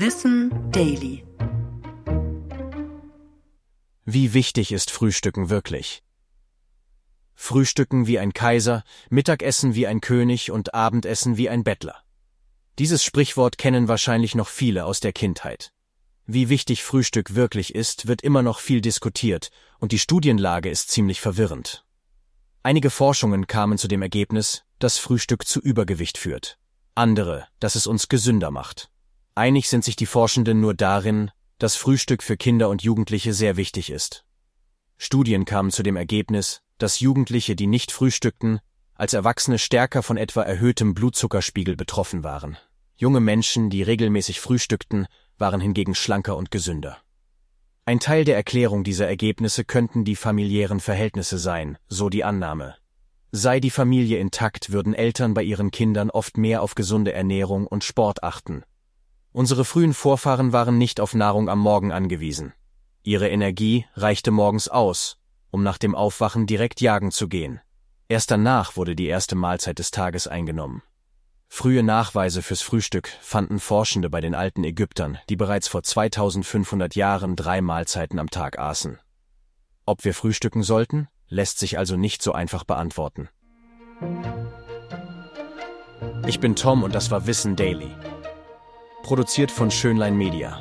Wissen Daily. Wie wichtig ist Frühstücken wirklich? Frühstücken wie ein Kaiser, Mittagessen wie ein König und Abendessen wie ein Bettler. Dieses Sprichwort kennen wahrscheinlich noch viele aus der Kindheit. Wie wichtig Frühstück wirklich ist, wird immer noch viel diskutiert, und die Studienlage ist ziemlich verwirrend. Einige Forschungen kamen zu dem Ergebnis, dass Frühstück zu Übergewicht führt, andere, dass es uns gesünder macht. Einig sind sich die Forschenden nur darin, dass Frühstück für Kinder und Jugendliche sehr wichtig ist. Studien kamen zu dem Ergebnis, dass Jugendliche, die nicht frühstückten, als Erwachsene stärker von etwa erhöhtem Blutzuckerspiegel betroffen waren. Junge Menschen, die regelmäßig frühstückten, waren hingegen schlanker und gesünder. Ein Teil der Erklärung dieser Ergebnisse könnten die familiären Verhältnisse sein, so die Annahme. Sei die Familie intakt, würden Eltern bei ihren Kindern oft mehr auf gesunde Ernährung und Sport achten, Unsere frühen Vorfahren waren nicht auf Nahrung am Morgen angewiesen. Ihre Energie reichte morgens aus, um nach dem Aufwachen direkt jagen zu gehen. Erst danach wurde die erste Mahlzeit des Tages eingenommen. Frühe Nachweise fürs Frühstück fanden Forschende bei den alten Ägyptern, die bereits vor 2500 Jahren drei Mahlzeiten am Tag aßen. Ob wir frühstücken sollten, lässt sich also nicht so einfach beantworten. Ich bin Tom und das war Wissen Daily. Produziert von Schönlein Media.